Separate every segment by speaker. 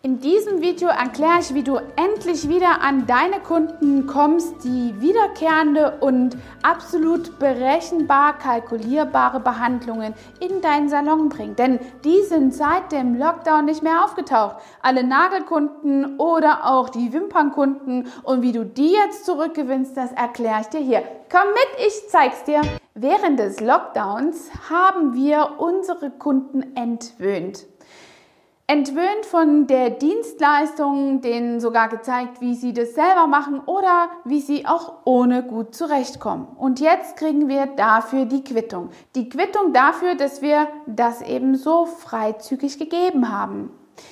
Speaker 1: In diesem Video erkläre ich, wie du endlich wieder an deine Kunden kommst, die wiederkehrende und absolut berechenbar kalkulierbare Behandlungen in deinen Salon bringen. Denn die sind seit dem Lockdown nicht mehr aufgetaucht. Alle Nagelkunden oder auch die Wimpernkunden und wie du die jetzt zurückgewinnst, das erkläre ich dir hier. Komm mit, ich zeig's dir. Während des Lockdowns haben wir unsere Kunden entwöhnt. Entwöhnt von der Dienstleistung, denen sogar gezeigt, wie sie das selber machen oder wie sie auch ohne gut zurechtkommen. Und jetzt kriegen wir dafür die Quittung. Die Quittung dafür, dass wir das eben so freizügig gegeben haben.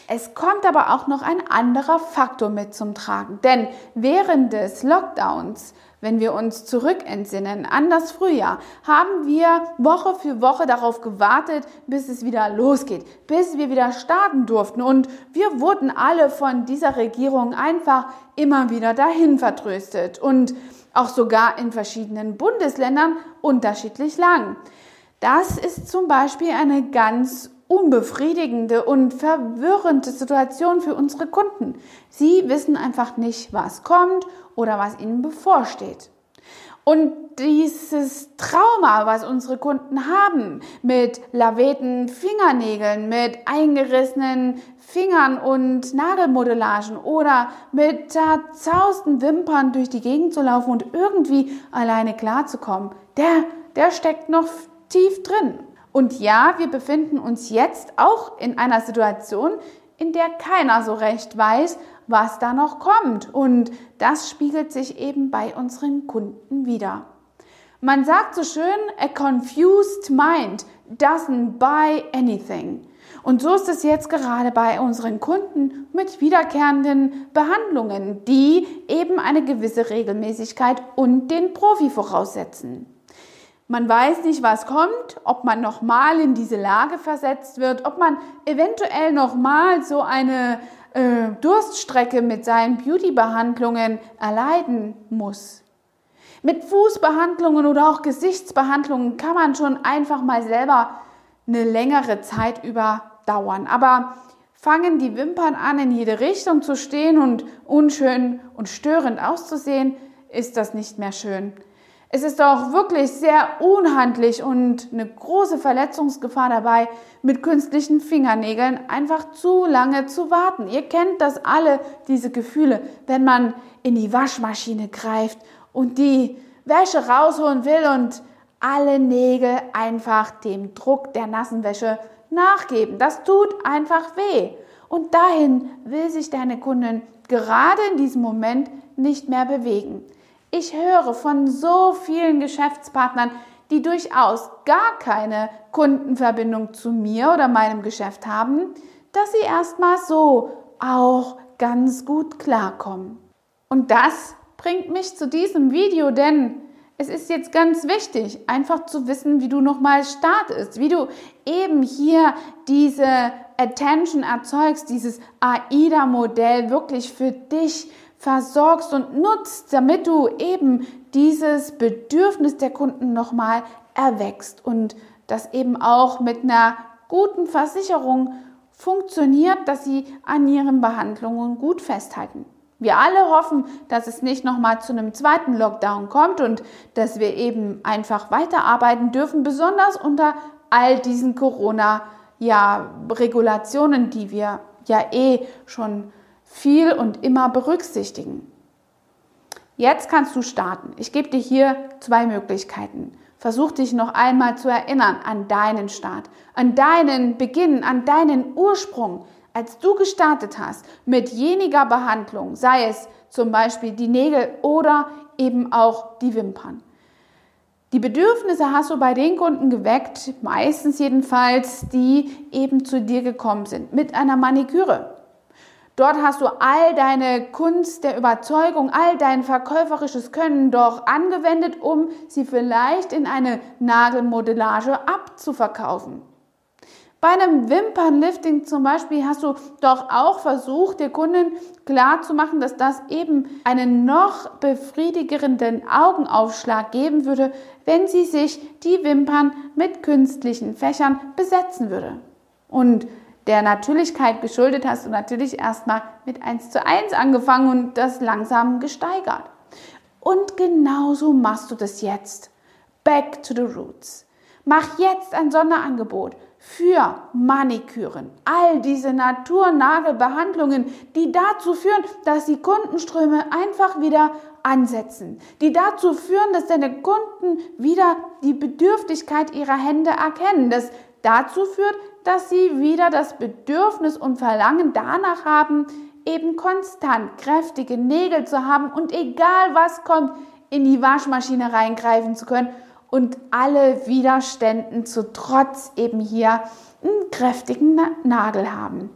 Speaker 1: Es kommt aber auch noch ein anderer Faktor mit zum Tragen, denn während des Lockdowns wenn wir uns zurückentsinnen an das Frühjahr, haben wir Woche für Woche darauf gewartet, bis es wieder losgeht, bis wir wieder starten durften. Und wir wurden alle von dieser Regierung einfach immer wieder dahin vertröstet und auch sogar in verschiedenen Bundesländern unterschiedlich lang. Das ist zum Beispiel eine ganz unbefriedigende und verwirrende Situation für unsere Kunden. Sie wissen einfach nicht, was kommt oder was ihnen bevorsteht. Und dieses Trauma, was unsere Kunden haben, mit laveten Fingernägeln, mit eingerissenen Fingern und Nagelmodellagen oder mit zerzausten Wimpern durch die Gegend zu laufen und irgendwie alleine klarzukommen, der, der steckt noch tief drin. Und ja, wir befinden uns jetzt auch in einer Situation, in der keiner so recht weiß, was da noch kommt. Und das spiegelt sich eben bei unseren Kunden wieder. Man sagt so schön, a confused mind doesn't buy anything. Und so ist es jetzt gerade bei unseren Kunden mit wiederkehrenden Behandlungen, die eben eine gewisse Regelmäßigkeit und den Profi voraussetzen. Man weiß nicht, was kommt, ob man nochmal in diese Lage versetzt wird, ob man eventuell nochmal so eine äh, Durststrecke mit seinen Beauty-Behandlungen erleiden muss. Mit Fußbehandlungen oder auch Gesichtsbehandlungen kann man schon einfach mal selber eine längere Zeit überdauern. Aber fangen die Wimpern an, in jede Richtung zu stehen und unschön und störend auszusehen, ist das nicht mehr schön. Es ist auch wirklich sehr unhandlich und eine große Verletzungsgefahr dabei, mit künstlichen Fingernägeln einfach zu lange zu warten. Ihr kennt das alle, diese Gefühle, wenn man in die Waschmaschine greift und die Wäsche rausholen will und alle Nägel einfach dem Druck der nassen Wäsche nachgeben. Das tut einfach weh. Und dahin will sich deine Kundin gerade in diesem Moment nicht mehr bewegen. Ich höre von so vielen Geschäftspartnern, die durchaus gar keine Kundenverbindung zu mir oder meinem Geschäft haben, dass sie erstmal so auch ganz gut klarkommen. Und das bringt mich zu diesem Video, denn es ist jetzt ganz wichtig, einfach zu wissen, wie du nochmal startest, wie du eben hier diese Attention erzeugst, dieses AIDA-Modell wirklich für dich versorgst und nutzt, damit du eben dieses Bedürfnis der Kunden nochmal erwächst und das eben auch mit einer guten Versicherung funktioniert, dass sie an ihren Behandlungen gut festhalten. Wir alle hoffen, dass es nicht nochmal zu einem zweiten Lockdown kommt und dass wir eben einfach weiterarbeiten dürfen, besonders unter all diesen Corona-Regulationen, die wir ja eh schon viel und immer berücksichtigen. Jetzt kannst du starten. Ich gebe dir hier zwei Möglichkeiten. Versuch dich noch einmal zu erinnern an deinen Start, an deinen Beginn, an deinen Ursprung, als du gestartet hast mit jeniger Behandlung, sei es zum Beispiel die Nägel oder eben auch die Wimpern. Die Bedürfnisse hast du bei den Kunden geweckt, meistens jedenfalls, die eben zu dir gekommen sind, mit einer Maniküre. Dort hast du all deine Kunst der Überzeugung, all dein verkäuferisches Können doch angewendet, um sie vielleicht in eine Nagelmodellage abzuverkaufen. Bei einem Wimpernlifting zum Beispiel hast du doch auch versucht, der Kundin klarzumachen, dass das eben einen noch befriedigenden Augenaufschlag geben würde, wenn sie sich die Wimpern mit künstlichen Fächern besetzen würde. Und der Natürlichkeit geschuldet hast du natürlich erstmal mit 1 zu 1 angefangen und das langsam gesteigert. Und genauso machst du das jetzt. Back to the roots. Mach jetzt ein Sonderangebot für Maniküren. All diese Naturnagelbehandlungen, die dazu führen, dass die Kundenströme einfach wieder ansetzen, die dazu führen, dass deine Kunden wieder die Bedürftigkeit ihrer Hände erkennen, das dazu führt, dass sie wieder das Bedürfnis und Verlangen danach haben, eben konstant kräftige Nägel zu haben und egal was kommt, in die Waschmaschine reingreifen zu können und alle Widerständen zu trotz eben hier einen kräftigen Nagel haben.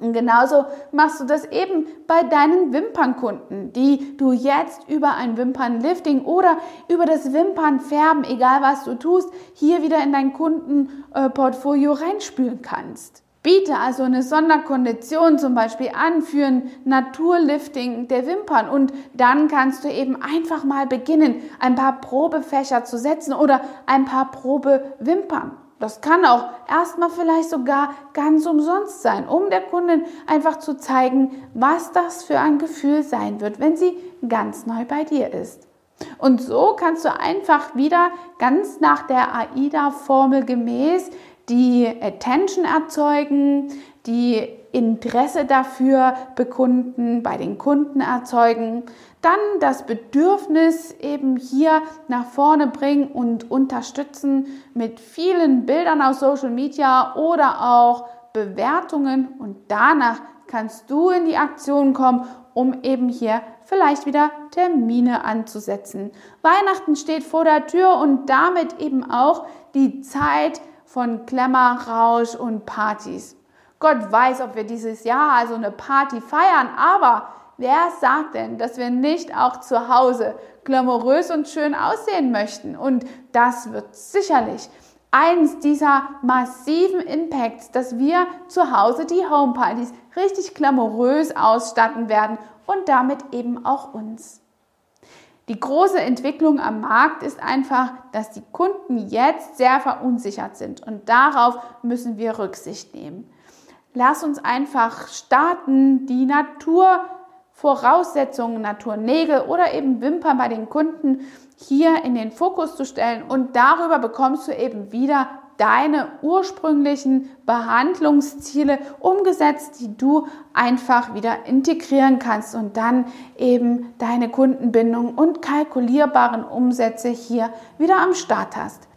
Speaker 1: Und genauso machst du das eben bei deinen Wimpernkunden, die du jetzt über ein Wimpernlifting oder über das Wimpernfärben, egal was du tust, hier wieder in dein Kundenportfolio reinspülen kannst. Biete also eine Sonderkondition zum Beispiel an für ein Naturlifting der Wimpern und dann kannst du eben einfach mal beginnen, ein paar Probefächer zu setzen oder ein paar Probewimpern. Das kann auch erstmal vielleicht sogar ganz umsonst sein, um der Kundin einfach zu zeigen, was das für ein Gefühl sein wird, wenn sie ganz neu bei dir ist. Und so kannst du einfach wieder ganz nach der AIDA-Formel gemäß die Attention erzeugen, die Interesse dafür bekunden, bei den Kunden erzeugen, dann das Bedürfnis eben hier nach vorne bringen und unterstützen mit vielen Bildern aus Social Media oder auch Bewertungen und danach kannst du in die Aktion kommen, um eben hier vielleicht wieder Termine anzusetzen. Weihnachten steht vor der Tür und damit eben auch die Zeit von Klemmer, Rausch und Partys. Gott weiß, ob wir dieses Jahr also eine Party feiern, aber wer sagt denn, dass wir nicht auch zu Hause glamourös und schön aussehen möchten? Und das wird sicherlich eins dieser massiven Impacts, dass wir zu Hause die Homepartys richtig glamourös ausstatten werden und damit eben auch uns. Die große Entwicklung am Markt ist einfach, dass die Kunden jetzt sehr verunsichert sind und darauf müssen wir Rücksicht nehmen. Lass uns einfach starten, die Naturvoraussetzungen, Naturnägel oder eben Wimpern bei den Kunden hier in den Fokus zu stellen und darüber bekommst du eben wieder deine ursprünglichen Behandlungsziele umgesetzt, die du einfach wieder integrieren kannst und dann eben deine Kundenbindung und kalkulierbaren Umsätze hier wieder am Start hast.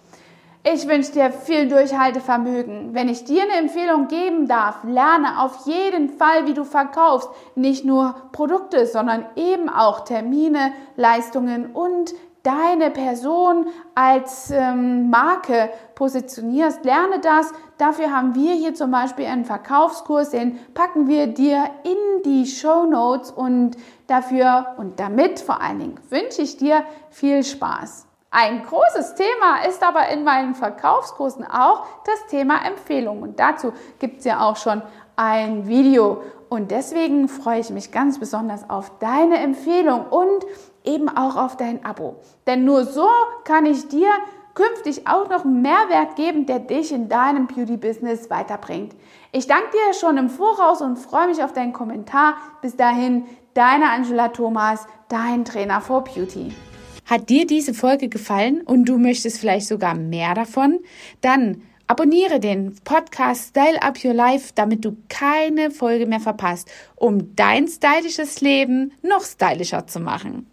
Speaker 1: Ich wünsche dir viel Durchhaltevermögen. Wenn ich dir eine Empfehlung geben darf, lerne auf jeden Fall, wie du verkaufst. Nicht nur Produkte, sondern eben auch Termine, Leistungen und deine Person als ähm, Marke positionierst. Lerne das. Dafür haben wir hier zum Beispiel einen Verkaufskurs, den packen wir dir in die Show Notes und dafür und damit vor allen Dingen wünsche ich dir viel Spaß. Ein großes Thema ist aber in meinen Verkaufskursen auch das Thema Empfehlung. Und dazu gibt es ja auch schon ein Video. Und deswegen freue ich mich ganz besonders auf deine Empfehlung und eben auch auf dein Abo. Denn nur so kann ich dir künftig auch noch Mehrwert geben, der dich in deinem Beauty-Business weiterbringt. Ich danke dir schon im Voraus und freue mich auf deinen Kommentar. Bis dahin, deine Angela Thomas, dein Trainer for Beauty.
Speaker 2: Hat dir diese Folge gefallen und du möchtest vielleicht sogar mehr davon? Dann Abonniere den Podcast Style Up Your Life, damit du keine Folge mehr verpasst, um dein stylisches Leben noch stylischer zu machen.